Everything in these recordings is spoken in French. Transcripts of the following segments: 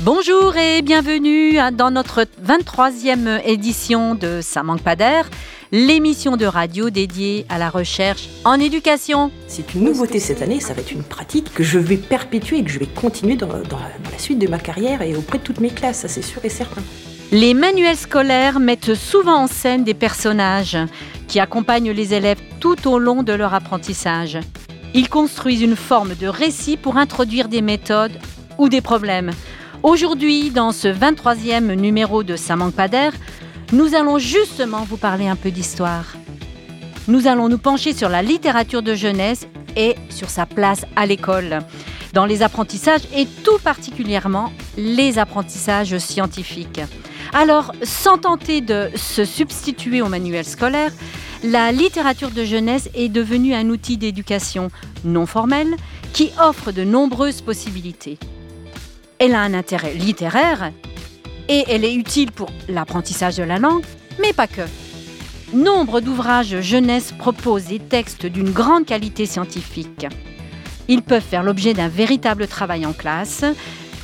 Bonjour et bienvenue dans notre 23e édition de Ça manque pas d'air, l'émission de radio dédiée à la recherche en éducation. C'est une nouveauté cette année, ça va être une pratique que je vais perpétuer et que je vais continuer dans, dans la suite de ma carrière et auprès de toutes mes classes, ça c'est sûr et certain. Les manuels scolaires mettent souvent en scène des personnages qui accompagnent les élèves tout au long de leur apprentissage. Ils construisent une forme de récit pour introduire des méthodes ou des problèmes. Aujourd'hui, dans ce 23e numéro de Ça manque pas nous allons justement vous parler un peu d'histoire. Nous allons nous pencher sur la littérature de jeunesse et sur sa place à l'école, dans les apprentissages et tout particulièrement les apprentissages scientifiques. Alors, sans tenter de se substituer au manuel scolaire, la littérature de jeunesse est devenue un outil d'éducation non formel qui offre de nombreuses possibilités. Elle a un intérêt littéraire et elle est utile pour l'apprentissage de la langue, mais pas que. Nombre d'ouvrages jeunesse proposent des textes d'une grande qualité scientifique. Ils peuvent faire l'objet d'un véritable travail en classe,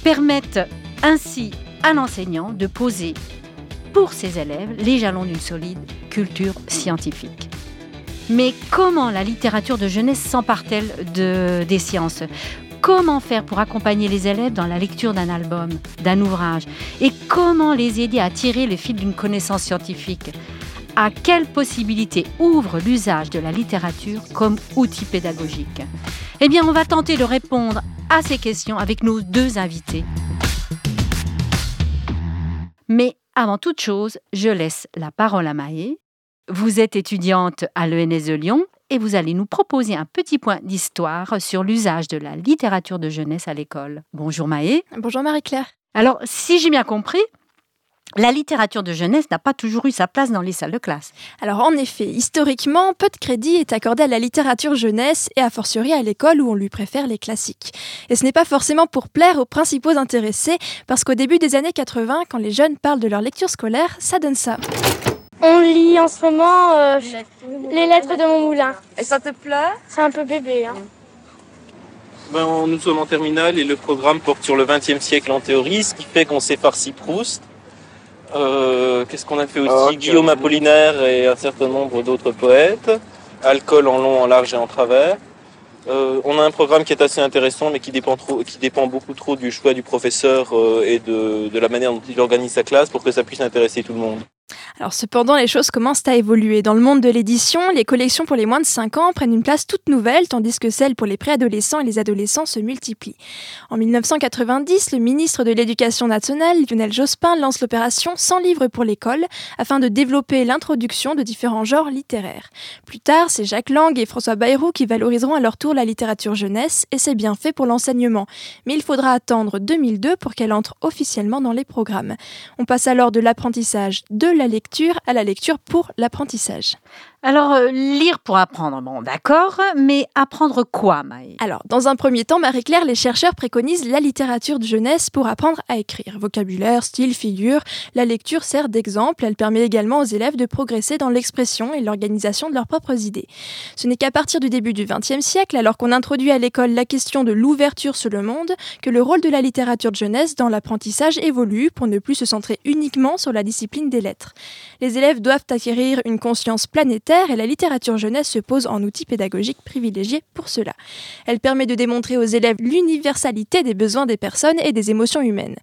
permettent ainsi à l'enseignant de poser pour ses élèves les jalons d'une solide culture scientifique. Mais comment la littérature de jeunesse s'empare-t-elle de, des sciences? Comment faire pour accompagner les élèves dans la lecture d'un album, d'un ouvrage Et comment les aider à tirer le fil d'une connaissance scientifique? À quelles possibilités ouvre l'usage de la littérature comme outil pédagogique? Eh bien, on va tenter de répondre à ces questions avec nos deux invités. Mais avant toute chose, je laisse la parole à Maë. Vous êtes étudiante à l'ENS de Lyon et vous allez nous proposer un petit point d'histoire sur l'usage de la littérature de jeunesse à l'école. Bonjour Maë. Bonjour Marie-Claire. Alors, si j'ai bien compris, la littérature de jeunesse n'a pas toujours eu sa place dans les salles de classe. Alors en effet, historiquement, peu de crédit est accordé à la littérature jeunesse et a fortiori à l'école où on lui préfère les classiques. Et ce n'est pas forcément pour plaire aux principaux intéressés, parce qu'au début des années 80, quand les jeunes parlent de leur lecture scolaire, ça donne ça. On lit en ce moment euh, les lettres de mon moulin. Et ça te plaît? C'est un peu bébé. Hein. Ben, nous sommes en terminale et le programme porte sur le XXe siècle en théorie, ce qui fait qu'on sait farci Proust. Euh, Qu'est-ce qu'on a fait aussi? Ah, Guillaume Apollinaire et un certain nombre d'autres poètes. Alcool en long, en large et en travers. Euh, on a un programme qui est assez intéressant, mais qui dépend trop, qui dépend beaucoup trop du choix du professeur euh, et de, de la manière dont il organise sa classe pour que ça puisse intéresser tout le monde. Alors cependant, les choses commencent à évoluer. Dans le monde de l'édition, les collections pour les moins de 5 ans prennent une place toute nouvelle, tandis que celles pour les préadolescents et les adolescents se multiplient. En 1990, le ministre de l'Éducation nationale, Lionel Jospin, lance l'opération 100 livres pour l'école, afin de développer l'introduction de différents genres littéraires. Plus tard, c'est Jacques Lang et François Bayrou qui valoriseront à leur tour la littérature jeunesse, et c'est bien fait pour l'enseignement. Mais il faudra attendre 2002 pour qu'elle entre officiellement dans les programmes. On passe alors de l'apprentissage de la lecture à la lecture pour l'apprentissage. Alors, euh, lire pour apprendre, bon d'accord, mais apprendre quoi Maë? Alors, dans un premier temps, Marie-Claire, les chercheurs préconisent la littérature de jeunesse pour apprendre à écrire. Vocabulaire, style, figure, la lecture sert d'exemple. Elle permet également aux élèves de progresser dans l'expression et l'organisation de leurs propres idées. Ce n'est qu'à partir du début du XXe siècle, alors qu'on introduit à l'école la question de l'ouverture sur le monde, que le rôle de la littérature de jeunesse dans l'apprentissage évolue pour ne plus se centrer uniquement sur la discipline des lettres. Les élèves doivent acquérir une conscience planétaire et la littérature jeunesse se pose en outil pédagogique privilégié pour cela. Elle permet de démontrer aux élèves l'universalité des besoins des personnes et des émotions humaines.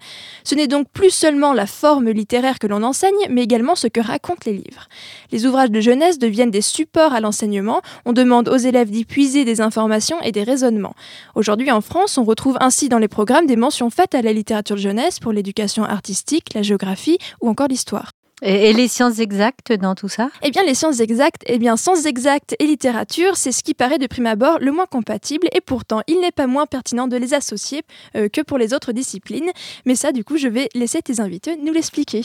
Ce n'est donc plus seulement la forme littéraire que l'on enseigne, mais également ce que racontent les livres. Les ouvrages de jeunesse deviennent des supports à l'enseignement, on demande aux élèves d'y puiser des informations et des raisonnements. Aujourd'hui en France, on retrouve ainsi dans les programmes des mentions faites à la littérature jeunesse pour l'éducation artistique, la géographie ou encore l'histoire. Et, et les sciences exactes dans tout ça? Eh bien, les sciences exactes, eh bien, sciences exactes et littérature, c'est ce qui paraît de prime abord le moins compatible, et pourtant, il n'est pas moins pertinent de les associer euh, que pour les autres disciplines. Mais ça, du coup, je vais laisser tes invités nous l'expliquer.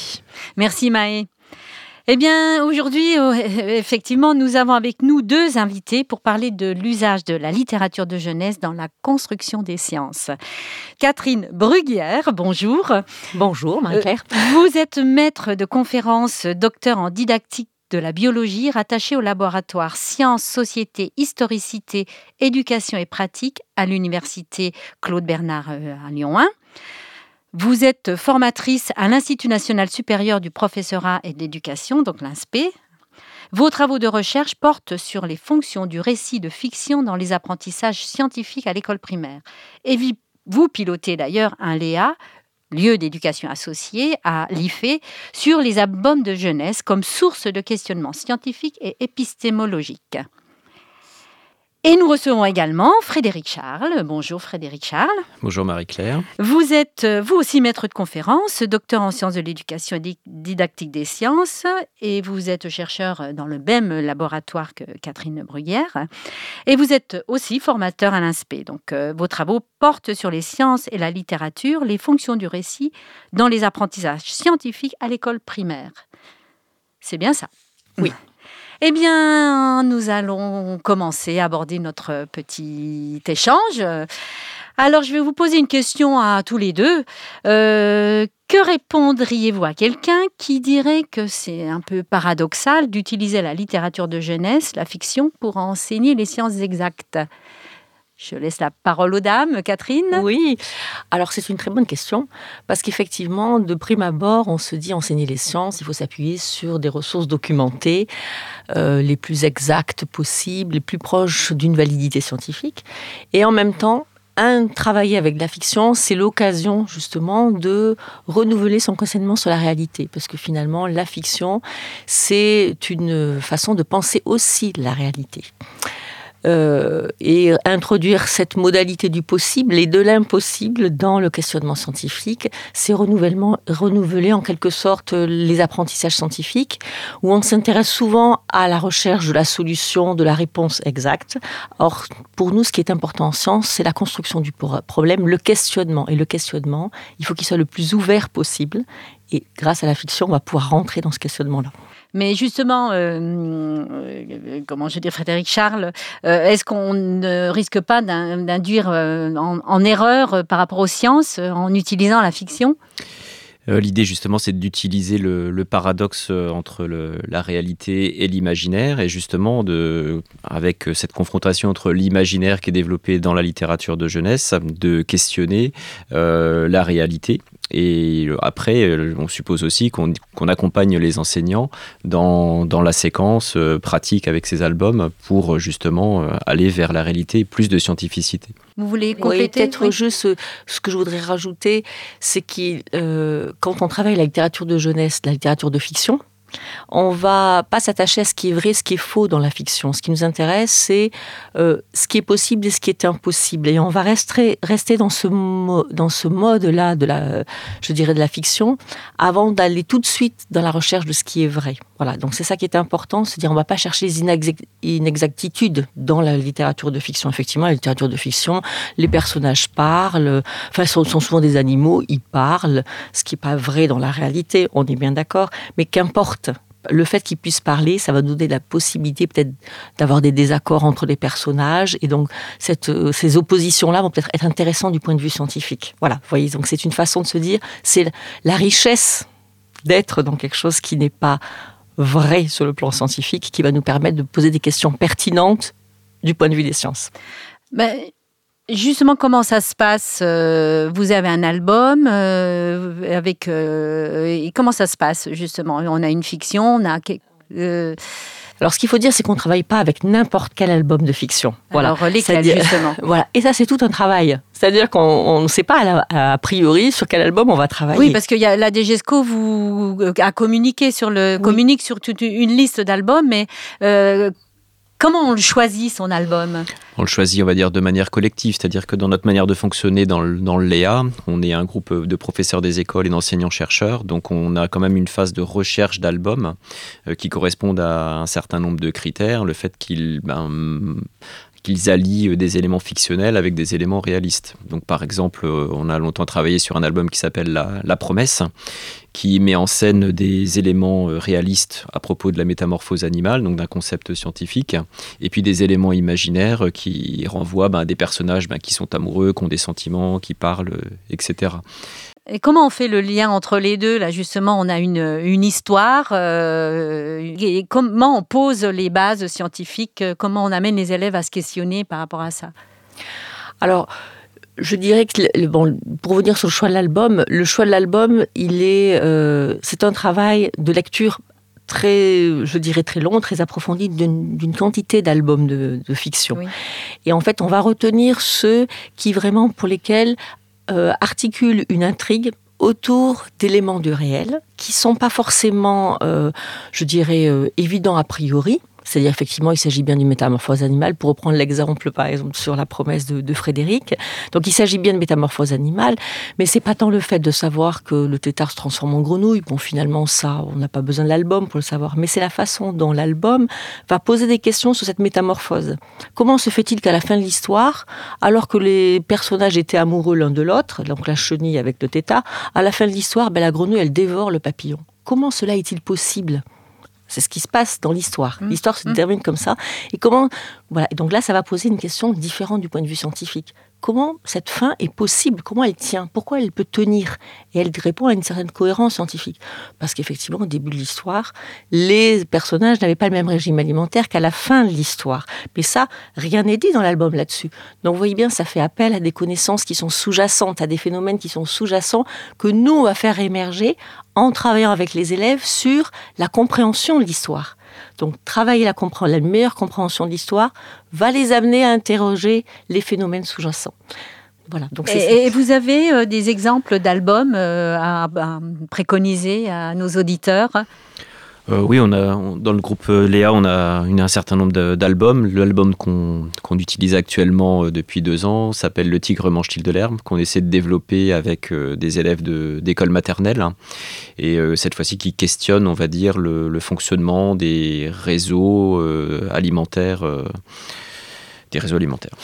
Merci Maë. Eh bien, aujourd'hui, euh, effectivement, nous avons avec nous deux invités pour parler de l'usage de la littérature de jeunesse dans la construction des sciences. Catherine Bruguière, bonjour. Bonjour Marie-Claire. Euh, vous êtes maître de conférences, docteur en didactique de la biologie, rattaché au laboratoire Sciences, Société, Historicité, Éducation et Pratique à l'université Claude Bernard euh, à Lyon 1. Vous êtes formatrice à l'Institut national supérieur du professorat et de l'éducation, donc l'INSPE. Vos travaux de recherche portent sur les fonctions du récit de fiction dans les apprentissages scientifiques à l'école primaire. Et vous pilotez d'ailleurs un LEA, lieu d'éducation associé à l'IFE, sur les albums de jeunesse comme source de questionnement scientifique et épistémologique. Et nous recevons également Frédéric Charles. Bonjour Frédéric Charles. Bonjour Marie-Claire. Vous êtes euh, vous aussi maître de conférence, docteur en sciences de l'éducation et didactique des sciences, et vous êtes chercheur dans le même laboratoire que Catherine Bruyère. Et vous êtes aussi formateur à l'INSPE. Donc euh, vos travaux portent sur les sciences et la littérature, les fonctions du récit dans les apprentissages scientifiques à l'école primaire. C'est bien ça? Oui. Eh bien, nous allons commencer à aborder notre petit échange. Alors, je vais vous poser une question à tous les deux. Euh, que répondriez-vous à quelqu'un qui dirait que c'est un peu paradoxal d'utiliser la littérature de jeunesse, la fiction, pour enseigner les sciences exactes? Je laisse la parole aux dames, Catherine? Oui, alors c'est une très bonne question, parce qu'effectivement, de prime abord, on se dit enseigner les sciences, il faut s'appuyer sur des ressources documentées, euh, les plus exactes possibles, les plus proches d'une validité scientifique. Et en même temps, un, travailler avec la fiction, c'est l'occasion justement de renouveler son questionnement sur la réalité, parce que finalement, la fiction, c'est une façon de penser aussi la réalité. Euh, et introduire cette modalité du possible et de l'impossible dans le questionnement scientifique, c'est renouveler en quelque sorte les apprentissages scientifiques, où on s'intéresse souvent à la recherche de la solution, de la réponse exacte. Or, pour nous, ce qui est important en science, c'est la construction du problème, le questionnement. Et le questionnement, il faut qu'il soit le plus ouvert possible. Et grâce à la fiction, on va pouvoir rentrer dans ce questionnement-là. Mais justement, euh, euh, comment je dis, Frédéric Charles, euh, est-ce qu'on ne risque pas d'induire en, erreur par rapport aux sciences en utilisant la fiction? L'idée justement, c'est d'utiliser le, paradoxe entre la réalité et l'imaginaire, et justement avec cette confrontation entre l'imaginaire qui est développé dans la littérature de jeunesse, de questionner la réalité et après, euh, on suppose aussi qu'on accompagne les enseignants dans, dans la séquence euh, pratique avec ces albums pour euh, justement aller vers la réalité, plus de scientificité. Vous voulez compléter oui, Peut-être juste ce que je voudrais rajouter, c'est que quand on travaille la littérature de jeunesse, la littérature de fiction, on va pas s'attacher à ce qui est vrai, ce qui est faux dans la fiction. Ce qui nous intéresse, c'est euh, ce qui est possible et ce qui est impossible. Et on va rester, rester dans ce, dans ce mode-là de la, je dirais, de la fiction, avant d'aller tout de suite dans la recherche de ce qui est vrai. Voilà. Donc c'est ça qui est important, c'est dire on va pas chercher les inexactitudes dans la littérature de fiction. Effectivement, la littérature de fiction, les personnages parlent, enfin, sont, sont souvent des animaux, ils parlent, ce qui est pas vrai dans la réalité. On est bien d'accord, mais qu'importe le fait qu'ils puissent parler, ça va nous donner la possibilité peut-être d'avoir des désaccords entre les personnages. Et donc, euh, ces oppositions-là vont peut-être être intéressantes du point de vue scientifique. Voilà, vous voyez, donc c'est une façon de se dire, c'est la richesse d'être dans quelque chose qui n'est pas vrai sur le plan scientifique, qui va nous permettre de poser des questions pertinentes du point de vue des sciences. Ben, Justement, comment ça se passe euh, Vous avez un album euh, avec euh, comment ça se passe justement? On a une fiction, on a alors, ce qu'il faut dire, c'est qu'on ne travaille pas avec n'importe quel album de fiction. Voilà. Alors, lesquels, justement? Voilà. Et ça, c'est tout un travail. C'est-à-dire qu'on ne sait pas a priori sur quel album on va travailler. Oui, parce que y a, la DGESCO vous a communiqué sur le communique sur toute une liste d'albums, mais Comment on choisit son album? On le choisit, on va dire, de manière collective, c'est-à-dire que dans notre manière de fonctionner dans le, dans le Léa, on est un groupe de professeurs des écoles et d'enseignants-chercheurs, donc on a quand même une phase de recherche d'albums euh, qui correspondent à un certain nombre de critères, le fait qu'ils ben, qu'ils allient euh, des éléments fictionnels avec des éléments réalistes. Donc par exemple, euh, on a longtemps travaillé sur un album qui s'appelle la, Promesse, qui met en scène des éléments euh, réalistes à propos de la métamorphose animale, donc d'un concept scientifique, et puis des éléments imaginaires qui renvoient ben, à des personnages ben, qui sont amoureux, qui ont des sentiments, qui parlent, etc. Et comment on fait le lien entre les deux Là, justement, on a une, une histoire. Euh, et comment on pose les bases scientifiques Comment on amène les élèves à se questionner par rapport à ça? Alors, je dirais que bon, pour revenir sur le choix de l'album, le choix de l'album, il est, euh, c'est un travail de lecture très, je dirais très long, très approfondi d'une quantité d'albums de, fiction. Et en fait, on va retenir ceux qui vraiment pour lesquels euh, articulent une intrigue autour d'éléments du réel qui sont pas forcément, euh, je dirais, évidents a priori. C'est-à-dire, effectivement, il s'agit bien d'une métamorphose animale, pour reprendre l'exemple, par exemple, sur la promesse de, Frédéric. Donc, il s'agit bien de métamorphose animale, mais c'est pas tant le fait de savoir que le tétard se transforme en grenouille. Bon, finalement, ça, on n'a pas besoin de l'album pour le savoir, mais c'est la façon dont l'album va poser des questions sur cette métamorphose. Comment se fait-il qu'à la fin de l'histoire, alors que les personnages étaient amoureux l'un de l'autre, donc la chenille avec le tétard, à la fin de l'histoire, ben, la grenouille, elle dévore le papillon? Comment cela est-il possible? C'est ce qui se passe dans l'histoire. Mmh. L'histoire se mmh. termine comme ça. Et comment voilà. donc là, ça va poser une question différente du point de vue scientifique comment cette fin est possible, comment elle tient, pourquoi elle peut tenir. Et elle répond à une certaine cohérence scientifique. Parce qu'effectivement, au début de l'histoire, les personnages n'avaient pas le même régime alimentaire qu'à la fin de l'histoire. Mais ça, rien n'est dit dans l'album là-dessus. Donc vous voyez bien, ça fait appel à des connaissances qui sont sous-jacentes, à des phénomènes qui sont sous-jacents, que nous, on va faire émerger en travaillant avec les élèves sur la compréhension de l'histoire. Donc travailler la, la meilleure compréhension de l'histoire va les amener à interroger les phénomènes sous-jacents. Voilà, donc et, vous avez euh, des exemples d'albums euh, à, préconiser à nos auditeurs? Euh, oui, on a, dans le groupe euh, Léa, on a un certain nombre d'albums. L'album qu'on utilise actuellement euh, depuis deux ans s'appelle Le Tigre mange-t-il de l'herbe, qu'on essaie de développer avec des élèves d'école maternelle. Et cette fois-ci, qui questionne, on va dire, le, fonctionnement des réseaux alimentaires. des réseaux alimentaires.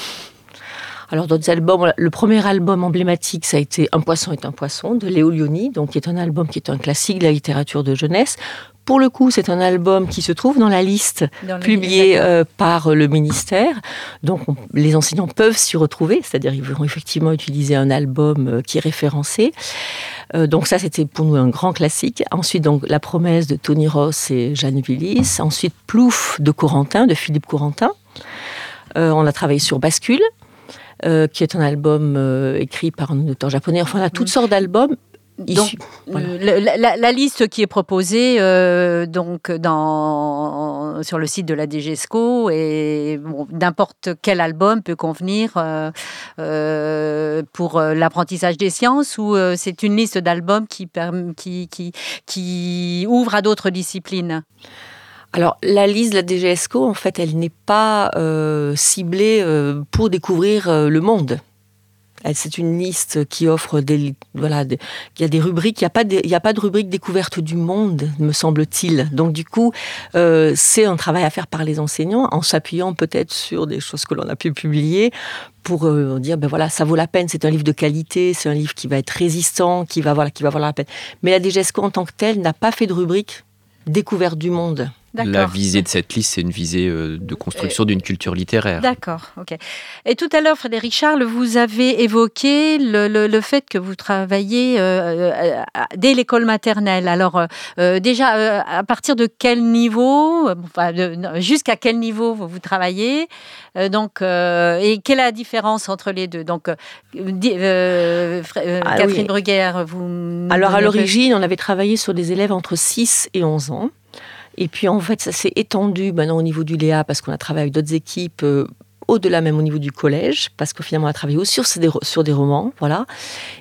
Alors d'autres albums, le premier album emblématique, ça a été Un poisson est un poisson de Léo Lioni, donc qui est un album qui est un classique de la littérature de jeunesse. Pour le coup, c'est un album qui se trouve dans la liste publiée euh, par le ministère. Donc, les enseignants peuvent s'y retrouver, c'est-à-dire ils vont effectivement utiliser un album euh, qui est référencé. Euh, donc ça, c'était pour nous un grand classique. Ensuite, donc la promesse de Tony Ross et Jeanne Willis. Ensuite, Plouf de Corentin, de Philippe Corentin. on a travaillé sur Bascule. qui est un album écrit par un auteur japonais. Enfin, on a toutes mm. sortes d'albums donc, la, liste qui est proposée euh, donc dans, sur le site de la DGESCO et n'importe quel album peut convenir euh, euh, pour l'apprentissage des sciences ou c'est une liste d'albums qui, qui, qui, qui ouvre à d'autres disciplines? Alors, la liste de la DGESCO, en fait, elle n'est pas ciblée pour découvrir le monde. C'est une liste qui offre des, voilà, il y a des rubriques, il n'y a pas de, a pas de rubrique découverte du monde, me semble-t-il. Donc du coup, euh, c'est un travail à faire par les enseignants en s'appuyant peut-être sur des choses que l'on a pu publier pour euh, dire ben voilà ça vaut la peine c'est un livre de qualité c'est un livre qui va être résistant qui va voilà qui va valoir la peine mais la DGESCO en tant que telle n'a pas fait de rubrique découverte du monde la visée de cette liste, c'est une visée euh, de construction d'une culture littéraire. D'accord, ok. Et tout à l'heure, Frédéric Charles, vous avez évoqué le, fait que vous travaillez euh, euh, dès l'école maternelle. Alors, déjà, à partir de quel niveau, jusqu'à quel niveau vous, travaillez donc, et quelle est la différence entre les deux? Donc, ah Catherine Bruguère, vous... Alors, à l'origine, on avait travaillé sur des élèves entre 6 et 11 ans. Et puis en fait, ça s'est étendu maintenant au niveau du Léa parce qu'on a travaillé avec d'autres équipes euh, au-delà même au niveau du collège, parce que finalement on a travaillé aussi sur des, sur des romans, voilà.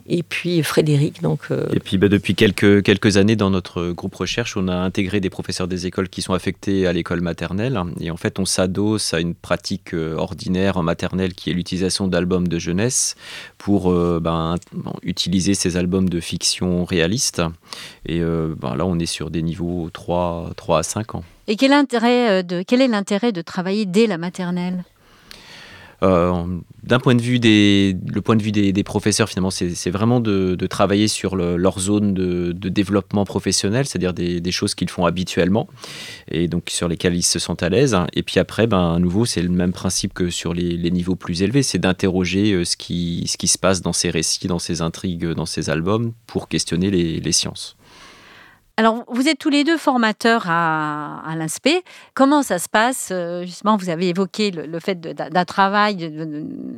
Et puis Frédéric, donc. Euh, Et puis bah, depuis quelques, quelques années dans notre groupe recherche, on a intégré des professeurs des écoles qui sont affectés à l'école maternelle. Et en fait, on s'adosse à une pratique euh, ordinaire en maternelle qui est l'utilisation d'albums de jeunesse pour euh, ben, utiliser ces albums de fiction réaliste. Et ben, là, on est sur des niveaux 3, 3 à 5 ans. Et quel, intérêt de, quel est l'intérêt de travailler dès la maternelle? D'un point de vue des, le point de vue des, professeurs, finalement, c'est vraiment de, travailler sur leur zone de, développement professionnel, c'est-à-dire des, choses qu'ils font habituellement et donc sur lesquelles ils se sentent à l'aise. Et puis après, ben, à nouveau, c'est le même principe que sur les, niveaux plus élevés, c'est d'interroger euh, ce qui, se passe dans ces récits, dans ces intrigues, dans ces albums, pour questionner les sciences. Alors, vous êtes tous les deux formateurs à, à. Comment ça se passe euh, Justement, vous avez évoqué le, fait d'un travail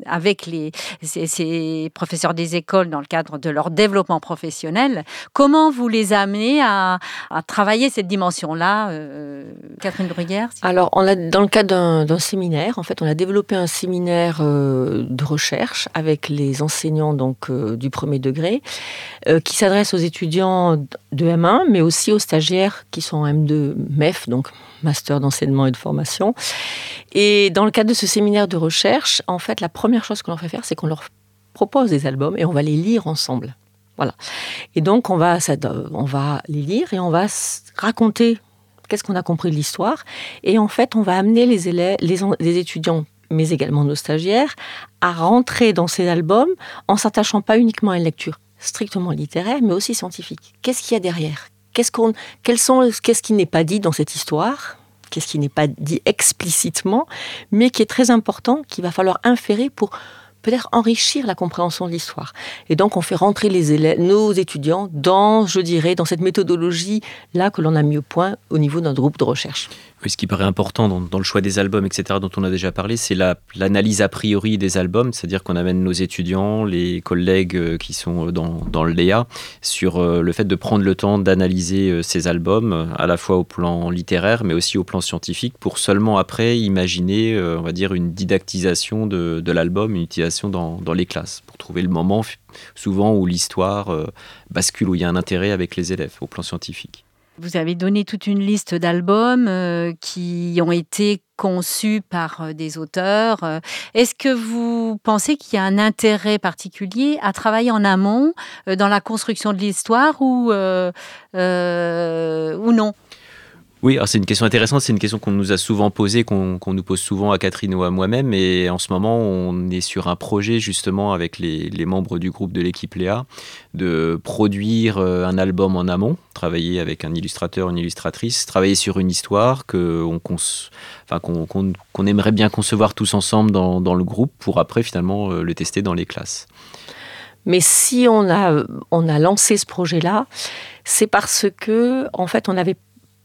avec les, ces, professeurs des écoles dans le cadre de leur développement professionnel. Comment vous les amenez à, travailler cette dimension-là, euh, Catherine Bruyère Alors, on a, dans le cadre d'un séminaire, en fait, on a développé un séminaire euh, de recherche avec les enseignants donc, du premier degré qui s'adresse aux étudiants de M1, mais aussi aux stagiaires qui sont M2 MEF, donc Master d'enseignement et de formation. Et dans le cadre de ce séminaire de recherche, en fait, la première chose que l'on fait faire, c'est qu'on leur propose des albums et on va les lire ensemble. Voilà. Et donc, on va, on va les lire et on va raconter qu'est-ce qu'on a compris de l'histoire. Et en fait, on va amener les élèves, les étudiants mais également nos stagiaires, à rentrer dans ces albums en s'attachant pas uniquement à une lecture strictement littéraire, mais aussi scientifique. Qu'est-ce qu'il y a derrière? Qu'est-ce qu'on, qu'est-ce qui n'est pas dit dans cette histoire? Qu'est-ce qui n'est pas dit explicitement, mais qui est très important, qu'il va falloir inférer pour peut-être enrichir la compréhension de l'histoire. Et donc, on fait rentrer les élèves, nos étudiants dans, je dirais, dans cette méthodologie-là que l'on a mis au point au niveau d'un groupe de recherche ce qui paraît important dans, le choix des albums, etc., dont on a déjà parlé, c'est l'analyse a priori des albums, c'est-à-dire qu'on amène nos étudiants, les collègues euh, qui sont dans, dans le Léa, sur euh, le fait de prendre le temps d'analyser euh, ces albums, à la fois au plan littéraire, mais aussi au plan scientifique, pour seulement après imaginer, on va dire, une didactisation de, l'album, une utilisation dans, les classes, pour trouver le moment souvent où l'histoire bascule, où il y a un intérêt avec les élèves, au plan scientifique. Vous avez donné toute une liste d'albums euh, qui ont été conçus par euh, des auteurs. Euh, est-ce que vous pensez qu'il y a un intérêt particulier à travailler en amont dans la construction de l'histoire ou, ou non? Oui, c'est une question intéressante, c'est une question qu'on nous a souvent posée, qu'on nous pose souvent à Catherine ou à moi-même. Et en ce moment, on est sur un projet justement avec les, membres du groupe de l'équipe Léa de produire euh, un album en amont, travailler avec un illustrateur, une illustratrice, travailler sur une histoire qu'on aimerait bien concevoir tous ensemble dans, dans, le groupe pour après finalement euh, le tester dans les classes. Mais si on a, on a lancé ce projet-là, c'est parce que en fait on avait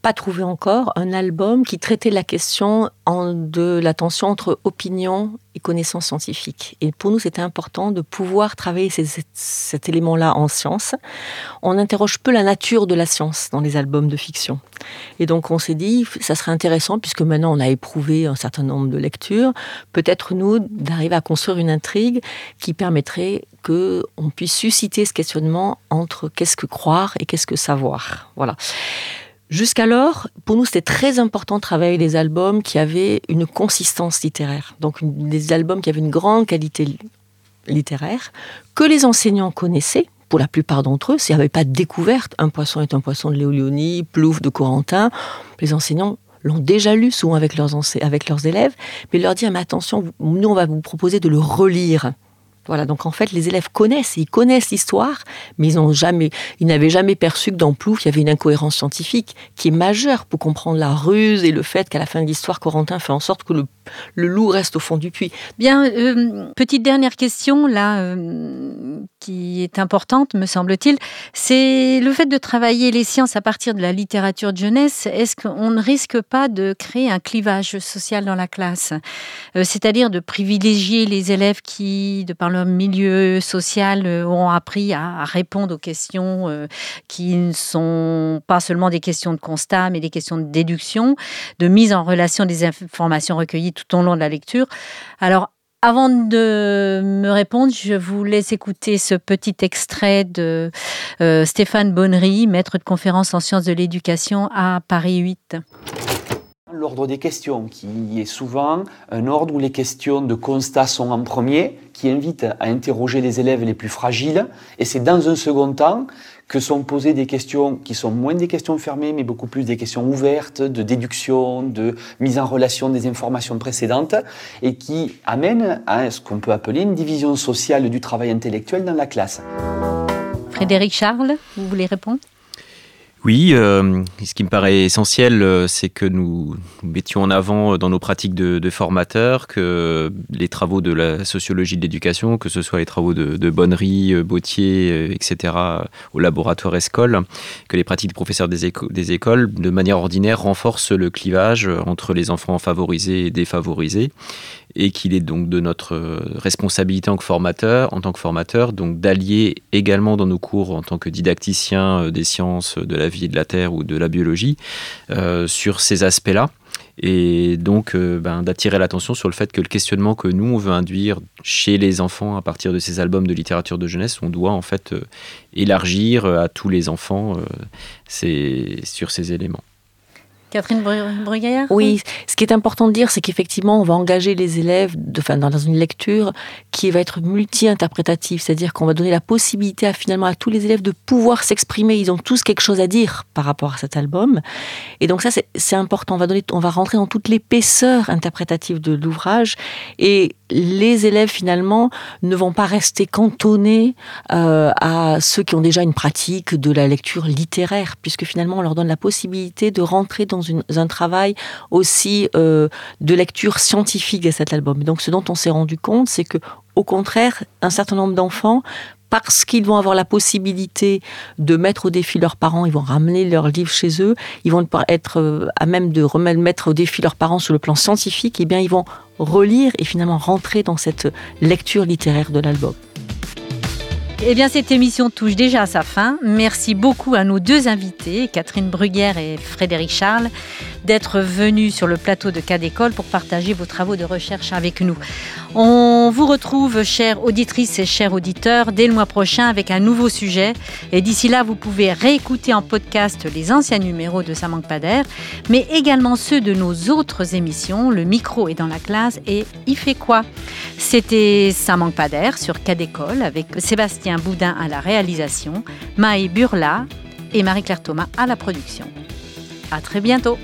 pas trouvé encore un album qui traitait la question de la tension entre opinion et connaissance scientifique. Et pour nous, c'était important de pouvoir travailler cet élément-là en science. On interroge peu la nature de la science dans les albums de fiction. Et donc, on s'est dit, ça serait intéressant, puisque maintenant on a éprouvé un certain nombre de lectures, peut-être nous d'arriver à construire une intrigue qui permettrait que on puisse susciter ce questionnement entre qu'est-ce que croire et qu'est-ce que savoir. Voilà. Jusqu'alors, pour nous, c'était très important de travailler des albums qui avaient une consistance littéraire, donc des albums qui avaient une grande qualité littéraire, que les enseignants connaissaient, pour la plupart d'entre eux, s'il n'y avait pas de découverte, Un poisson est un poisson de Léo Lioni, Plouf de Corentin, les enseignants l'ont déjà lu souvent avec leurs, avec leurs élèves, mais leur dire, mais attention, nous, on va vous proposer de le relire. Voilà, donc en fait, les élèves connaissent, ils connaissent l'histoire, mais ils n'ont jamais, ils n'avaient jamais perçu que dans Plouf, il y avait une incohérence scientifique qui est majeure pour comprendre la ruse et le fait qu'à la fin de l'histoire, Corentin fait en sorte que le, loup reste au fond du puits. Bien, euh, petite dernière question là, euh, qui est importante, me semble-t-il, c'est le fait de travailler les sciences à partir de la littérature de jeunesse. Est-ce qu'on ne risque pas de créer un clivage social dans la classe, euh, c'est-à-dire de privilégier les élèves qui, de par milieu social ont appris à, répondre aux questions qui ne sont pas seulement des questions de constat, mais des questions de déduction, de mise en relation des informations recueillies tout au long de la lecture. Alors, avant de me répondre, je vous laisse écouter ce petit extrait de euh, Stéphane Bonnery, maître de conférence en sciences de l'éducation à Paris 8. L'ordre des questions, qui est souvent un ordre où les questions de constat sont en premier, qui invite à interroger les élèves les plus fragiles, et c'est dans un second temps que sont posées des questions qui sont moins des questions fermées, mais beaucoup plus des questions ouvertes, de déduction, de mise en relation des informations précédentes, et qui amènent à ce qu'on peut appeler une division sociale du travail intellectuel dans la classe. Frédéric Charles, vous voulez répondre? Oui, euh, ce qui me paraît essentiel, euh, c'est que nous, mettions en avant dans nos pratiques de, formateurs que les travaux de la sociologie de l'éducation, que ce soit les travaux de, de Bonnery, euh, Bautier, etc., au laboratoire Escole, que les pratiques des professeurs des, écoles, de manière ordinaire, renforcent le clivage entre les enfants favorisés et défavorisés, et qu'il est donc de notre responsabilité en, que formateur, en tant que formateur, d'allier également dans nos cours en tant que didacticien des sciences de la vie de la Terre ou de la biologie euh, sur ces aspects-là et donc euh, ben, d'attirer l'attention sur le fait que le questionnement que nous on veut induire chez les enfants à partir de ces albums de littérature de jeunesse, on doit en fait euh, élargir à tous les enfants sur ces éléments. Catherine Bruguière Oui, ce qui est important de dire, c'est qu'effectivement, on va engager les élèves de, enfin, dans une lecture qui va être multi-interprétative, c'est-à-dire qu'on va donner la possibilité à, finalement à tous les élèves de pouvoir s'exprimer. Ils ont tous quelque chose à dire par rapport à cet album. Et donc ça, c'est important. On va, donner, on va rentrer dans toute l'épaisseur interprétative de l'ouvrage. Et les élèves, finalement, ne vont pas rester cantonnés euh, à ceux qui ont déjà une pratique de la lecture littéraire, puisque finalement, on leur donne la possibilité de rentrer dans un travail aussi euh, de lecture scientifique de cet album. Donc, ce dont on s'est rendu compte, c'est que, au contraire, un certain nombre d'enfants parce qu'ils vont avoir la possibilité de mettre au défi leurs parents, ils vont ramener leurs livres chez eux, ils vont être euh, à même de remettre au défi leurs parents sur le plan scientifique, et eh bien ils vont relire et finalement rentrer dans cette lecture littéraire de l'album. Eh bien, cette émission touche déjà à sa fin. Merci beaucoup à nos deux invités, Catherine Bruguère et Frédéric Charles, d'être venus sur le plateau de Cas d'école pour partager vos travaux de recherche avec nous. On vous retrouve, chères auditrices et chers auditeurs, dès le mois prochain avec un nouveau sujet. Et d'ici là, vous pouvez réécouter en podcast les anciens numéros de Ça manque pas d'air, mais également ceux de nos autres émissions. Le micro est dans la classe et il fait quoi? C'était Ça manque pas d'air sur Cas d'école avec Sébastien Boudin à la réalisation, Maë Burla et Marie-Claire Thomas à la production. À très bientôt.